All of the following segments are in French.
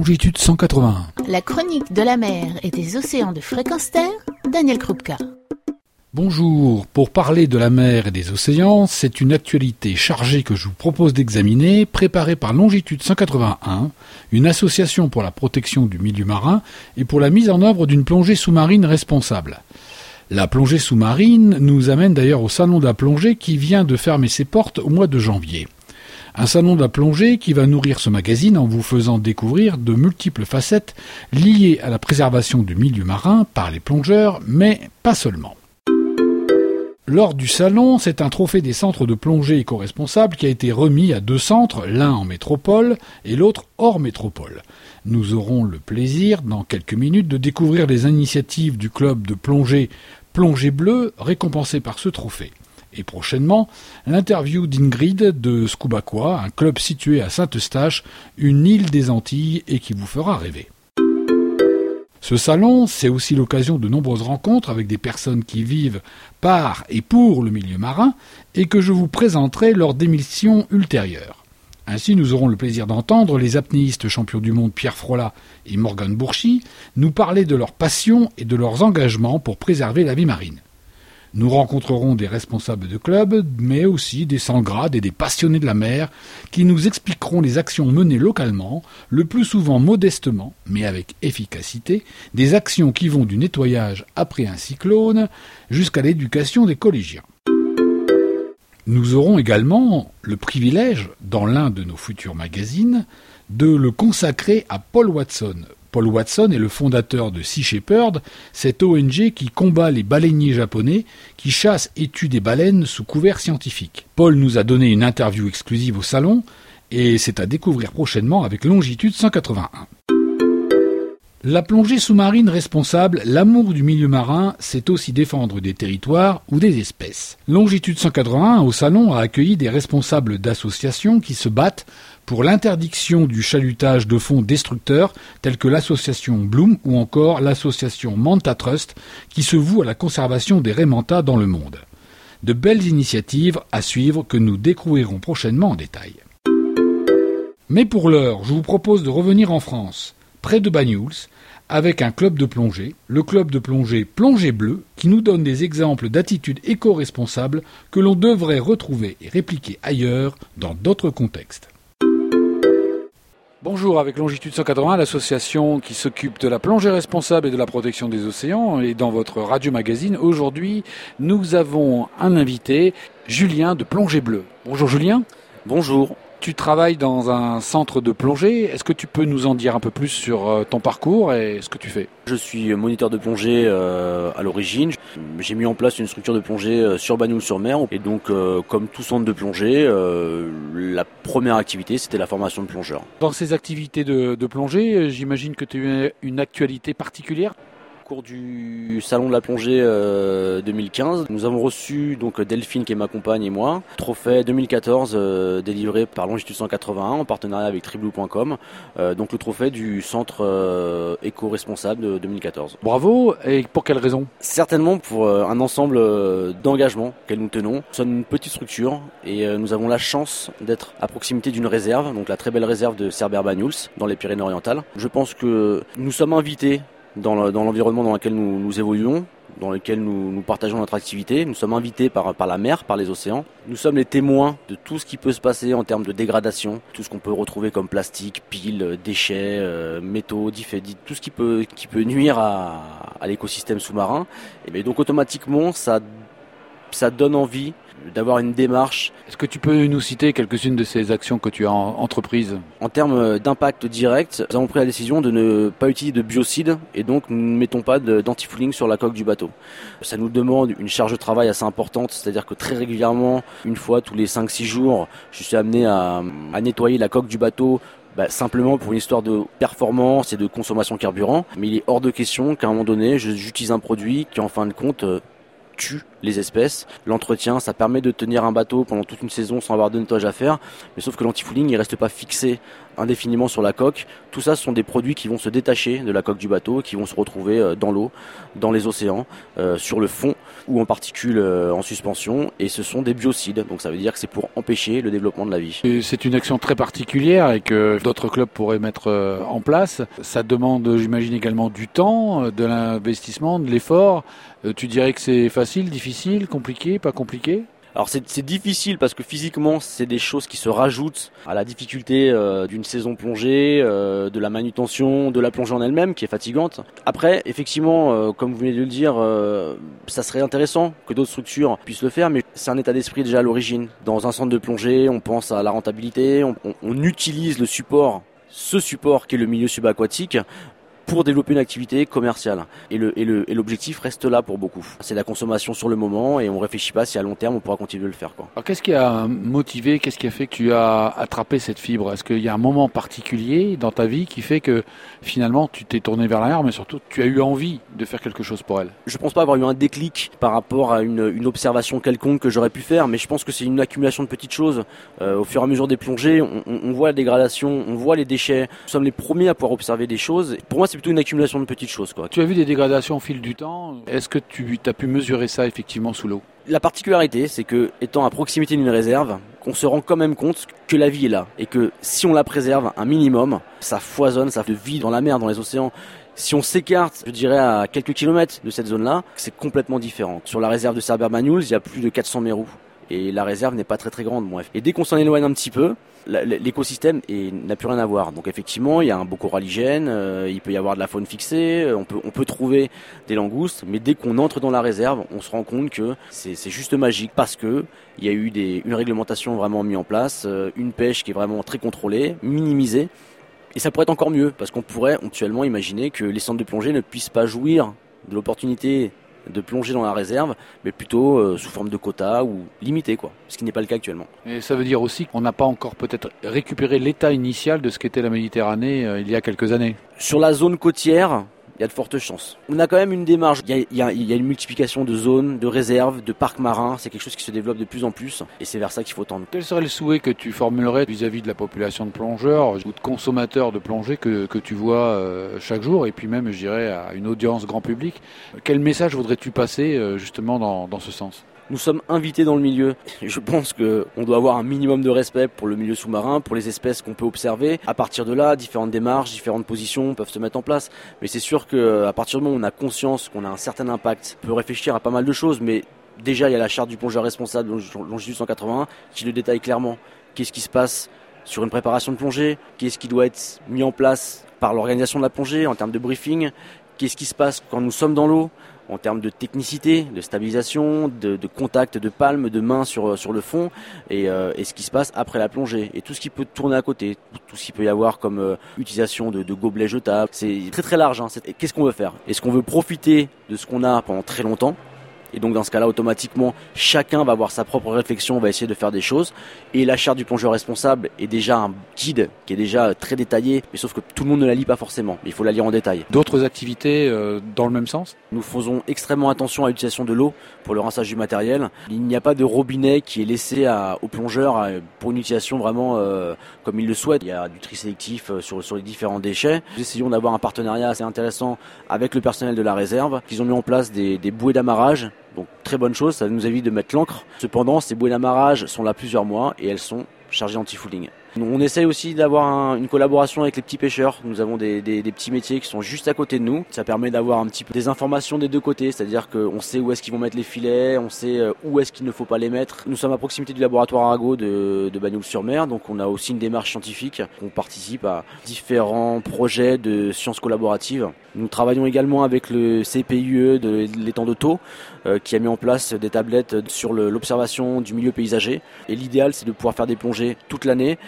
longitude 181. La chronique de la mer et des océans de fréquence terre, Daniel Krupka. Bonjour, pour parler de la mer et des océans, c'est une actualité chargée que je vous propose d'examiner, préparée par Longitude 181, une association pour la protection du milieu marin et pour la mise en œuvre d'une plongée sous-marine responsable. La plongée sous-marine nous amène d'ailleurs au Salon de la plongée qui vient de fermer ses portes au mois de janvier. Un salon de la plongée qui va nourrir ce magazine en vous faisant découvrir de multiples facettes liées à la préservation du milieu marin par les plongeurs, mais pas seulement. Lors du salon, c'est un trophée des centres de plongée éco-responsables qui a été remis à deux centres, l'un en métropole et l'autre hors métropole. Nous aurons le plaisir, dans quelques minutes, de découvrir les initiatives du club de plongée Plongée Bleue, récompensé par ce trophée. Et prochainement, l'interview d'Ingrid de Scubaqua, un club situé à Saint-Eustache, une île des Antilles et qui vous fera rêver. Ce salon, c'est aussi l'occasion de nombreuses rencontres avec des personnes qui vivent par et pour le milieu marin et que je vous présenterai lors d'émissions ultérieures. Ainsi, nous aurons le plaisir d'entendre les apnéistes champions du monde Pierre Frola et Morgan Bourchy nous parler de leur passion et de leurs engagements pour préserver la vie marine. Nous rencontrerons des responsables de clubs, mais aussi des sans-grades et des passionnés de la mer, qui nous expliqueront les actions menées localement, le plus souvent modestement, mais avec efficacité, des actions qui vont du nettoyage après un cyclone jusqu'à l'éducation des collégiens. Nous aurons également le privilège, dans l'un de nos futurs magazines, de le consacrer à Paul Watson, Paul Watson est le fondateur de Sea Shepherd, cette ONG qui combat les baleiniers japonais qui chassent et tuent des baleines sous couvert scientifique. Paul nous a donné une interview exclusive au salon et c'est à découvrir prochainement avec Longitude 181. La plongée sous-marine responsable, l'amour du milieu marin, c'est aussi défendre des territoires ou des espèces. Longitude 181 au salon a accueilli des responsables d'associations qui se battent pour l'interdiction du chalutage de fonds destructeurs tels que l'association Bloom ou encore l'association Manta Trust qui se voue à la conservation des rémentas dans le monde. De belles initiatives à suivre que nous découvrirons prochainement en détail. Mais pour l'heure, je vous propose de revenir en France, près de Banyuls, avec un club de plongée, le club de plongée Plongée Bleue, qui nous donne des exemples d'attitudes éco-responsables que l'on devrait retrouver et répliquer ailleurs dans d'autres contextes. Bonjour, avec Longitude 180, l'association qui s'occupe de la plongée responsable et de la protection des océans. Et dans votre radio magazine, aujourd'hui, nous avons un invité, Julien de Plongée Bleue. Bonjour Julien. Bonjour. Tu travailles dans un centre de plongée. Est-ce que tu peux nous en dire un peu plus sur euh, ton parcours et ce que tu fais? Je suis moniteur de plongée euh, à l'origine. J'ai mis en place une structure de plongée euh, sur Bagnoul-sur-Mer. Et donc, comme tout centre de plongée, la première activité, c'était la formation de plongeurs. Dans ces activités de, de plongée, j'imagine que tu as une actualité particulière? Cours du salon de la plongée 2015, euh, nous avons reçu donc Delphine qui est ma compagne et moi, trophée 2014 euh, délivré par Longitude 181 en partenariat avec triblue.com, euh, donc le trophée du centre éco-responsable de 2014. Bravo et pour quelle raison? Certainement pour un ensemble d'engagements qu'elles nous tenons. Nous sommes une petite structure et nous avons la chance d'être à proximité d'une réserve, donc la très belle réserve de Cerber-Banyuls dans les Pyrénées-Orientales. Je pense que nous sommes invités dans l'environnement dans lequel nous, nous, évoluons, dans lequel nous, partageons notre activité. Nous sommes invités par, la mer, par les océans. Nous sommes les témoins de tout ce qui peut se passer en termes de dégradation, tout ce qu'on peut retrouver comme plastique, piles, déchets, euh, métaux, tout ce qui peut, nuire à, l'écosystème sous-marin. Et bien donc automatiquement, ça donne envie d'avoir une démarche. Est-ce que tu peux nous citer quelques-unes de ces actions que tu as entreprises En termes d'impact direct, nous avons pris la décision de ne pas utiliser de biocides et donc nous ne mettons pas d'antifouling sur la coque du bateau. Ça nous demande une charge de travail assez importante, c'est-à-dire que très régulièrement, une fois tous les 5-6 jours, je suis amené à, nettoyer la coque du bateau bah, simplement pour une histoire de performance et de consommation carburant. Mais il est hors de question qu'à un moment donné, j'utilise un produit qui en fin de compte euh, tue les espèces. L'entretien, ça permet de tenir un bateau pendant toute une saison sans avoir de nettoyage à faire. Mais sauf que l'antifouling, il reste pas fixé indéfiniment sur la coque. Tout ça, ce sont des produits qui vont se détacher de la coque du bateau, qui vont se retrouver euh, dans l'eau, dans les océans, euh, sur le fond. Ou en particules euh, en suspension et ce sont des biocides. Donc ça veut dire que c'est pour empêcher le développement de la vie. C'est une action très particulière et que d'autres clubs pourraient mettre euh, en place. Ça demande, j'imagine également du temps, de l'investissement, de l'effort. Tu dirais que c'est facile, difficile, compliqué, pas compliqué? Alors c'est difficile parce que physiquement c'est des choses qui se rajoutent à la difficulté euh, d'une saison plongée, euh, de la manutention, de la plongée en elle-même qui est fatigante. Après effectivement euh, comme vous venez de le dire, ça serait intéressant que d'autres structures puissent le faire mais c'est un état d'esprit déjà à l'origine. Dans un centre de plongée on pense à la rentabilité, on, on utilise le support ce support qui est le milieu subaquatique pour développer une activité commerciale. Et le et le et l'objectif reste là pour beaucoup. C'est la consommation sur le moment et on réfléchit pas si à long terme on pourra continuer de le faire. Quoi. Alors qu'est-ce qui a motivé, qu'est-ce qui a fait que tu as attrapé cette fibre? Est-ce qu'il y a un moment particulier dans ta vie qui fait que finalement tu t'es tourné vers l'arrière, mais surtout tu as eu envie de faire quelque chose pour elle? Je pense pas avoir eu un déclic par rapport à une, une observation quelconque que j'aurais pu faire, mais je pense que c'est une accumulation de petites choses. Euh, au fur et à mesure des plongées, on, on, voit la dégradation, on voit les déchets. Nous sommes les premiers à pouvoir observer des choses. Pour moi, c'est plutôt une accumulation de petites choses. Quoi. Tu as vu des dégradations au fil du temps. Est-ce que tu as pu mesurer ça effectivement sous l'eau? La particularité, c'est que étant à proximité d'une réserve, on se rend quand même compte que la vie est là et que si on la préserve un minimum, ça foisonne, ça fait de vie dans la mer, dans les océans. Si on s'écarte, je dirais à quelques kilomètres de cette zone-là, c'est complètement différent. Sur la réserve de Cerber-Magnouls, il y a plus de 400 mérous et la réserve n'est pas très très grande. Bref. Et dès qu'on s'en éloigne un petit peu, l'écosystème n'a plus rien à voir. Donc effectivement, il y a un beau coralligène, euh, il peut y avoir de la faune fixée, euh, on peut, trouver des langoustes, mais dès qu'on entre dans la réserve, on se rend compte que c'est juste magique parce que il y a eu une réglementation vraiment mise en place, euh, une pêche qui est vraiment très contrôlée, minimisée. Et ça pourrait être encore mieux parce qu'on pourrait actuellement imaginer que les centres de plongée ne puissent pas jouir de l'opportunité de plonger dans la réserve, mais plutôt euh, sous forme de quota ou limité, quoi. Ce qui n'est pas le cas actuellement. Et ça veut dire aussi qu'on n'a pas encore peut-être récupéré l'état initial de ce qu'était la Méditerranée euh, il y a quelques années. Sur la zone côtière, il y a de fortes chances. On a quand même une démarche. Il y a, une multiplication de zones, de réserves, de parcs marins. C'est quelque chose qui se développe de plus en plus et c'est vers ça qu'il faut tendre. Quel serait le souhait que tu formulerais vis-à-vis de la population de plongeurs ou de consommateurs de plongée que, tu vois euh, chaque jour et puis même, je dirais, à une audience grand public? Quel message voudrais-tu passer euh, justement dans ce sens? Nous sommes invités dans le milieu. Je pense qu'on doit avoir un minimum de respect pour le milieu sous-marin, pour les espèces qu'on peut observer. À partir de là, différentes démarches, différentes positions peuvent se mettre en place. Mais c'est sûr qu'à partir du moment où on a conscience qu'on a un certain impact, on peut réfléchir à pas mal de choses. Mais déjà, il y a la charte du plongeur responsable, longitude 181, qui le détaille clairement. Qu'est-ce qui se passe sur une préparation de plongée? Qu'est-ce qui doit être mis en place par l'organisation de la plongée en termes de briefing? Qu'est-ce qui se passe quand nous sommes dans l'eau? En termes de technicité, de stabilisation, de, contact de palme, de main sur, sur le fond, euh, et, ce qui se passe après la plongée, et tout ce qui peut tourner à côté, tout ce qu'il peut y avoir comme euh, utilisation de, gobelets jetables. C'est très très large. Hein. Qu'est-ce qu'on veut faire? Est-ce qu'on veut profiter de ce qu'on a pendant très longtemps? Et donc dans ce cas-là, automatiquement, chacun va avoir sa propre réflexion, va essayer de faire des choses. Et la charte du plongeur responsable est déjà un guide qui est déjà très détaillé, mais sauf que tout le monde ne la lit pas forcément. Mais il faut la lire en détail. D'autres activités euh, dans le même sens? Nous faisons extrêmement attention à l'utilisation de l'eau pour le rinçage du matériel. Il n'y a pas de robinet qui est laissé à, aux plongeurs euh, pour une utilisation vraiment euh, comme ils le souhaitent. Il y a du tri sélectif sur, sur les différents déchets. Nous essayons d'avoir un partenariat assez intéressant avec le personnel de la réserve. Ils ont mis en place des, des bouées d'amarrage donc très bonne chose, ça nous évite de mettre l'encre. Cependant, ces bouées d'amarrage sont là plusieurs mois et elles sont chargées anti-fouling. On essaye aussi d'avoir une collaboration avec les petits pêcheurs. Nous avons des, petits métiers qui sont juste à côté de nous. Ça permet d'avoir un petit peu des informations des deux côtés, c'est-à-dire qu'on sait où est-ce qu'ils vont mettre les filets, on sait euh, où est-ce qu'il ne faut pas les mettre. Nous sommes à proximité du laboratoire Arago de, de Bagnoul-sur-Mer, donc on a aussi une démarche scientifique. On participe à différents projets de sciences collaboratives. Nous travaillons également avec le CPIE de l'étang de Taux, euh, qui a mis en place des tablettes sur l'observation du milieu paysager. Et l'idéal, c'est de pouvoir faire des plongées toute l'année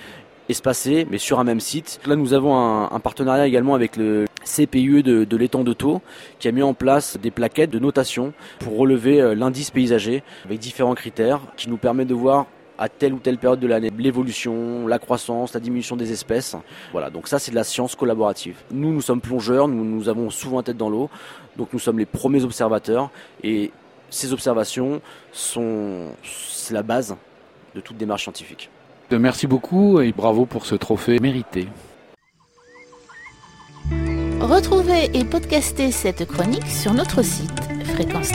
espacés, mais sur un même site. Là, nous avons un, partenariat également avec le CPUE de, l'étang de Taux, qui a mis en place des plaquettes de notation pour relever euh, l'indice paysager avec différents critères qui nous permettent de voir à telle ou telle période de l'année l'évolution, la croissance, la diminution des espèces. Voilà, donc ça c'est de la science collaborative. Nous, nous sommes plongeurs, nous, nous avons souvent la tête dans l'eau, donc nous sommes les premiers observateurs et ces observations sont la base de toute démarche scientifique. Merci beaucoup et bravo pour ce trophée mérité. Retrouvez et podcastez cette chronique sur notre site fréquence.